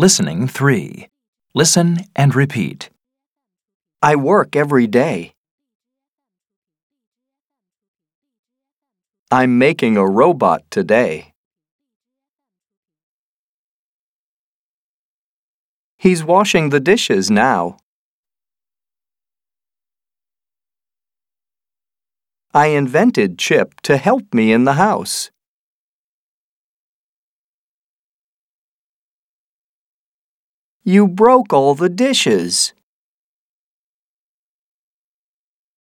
Listening 3. Listen and repeat. I work every day. I'm making a robot today. He's washing the dishes now. I invented Chip to help me in the house. You broke all the dishes.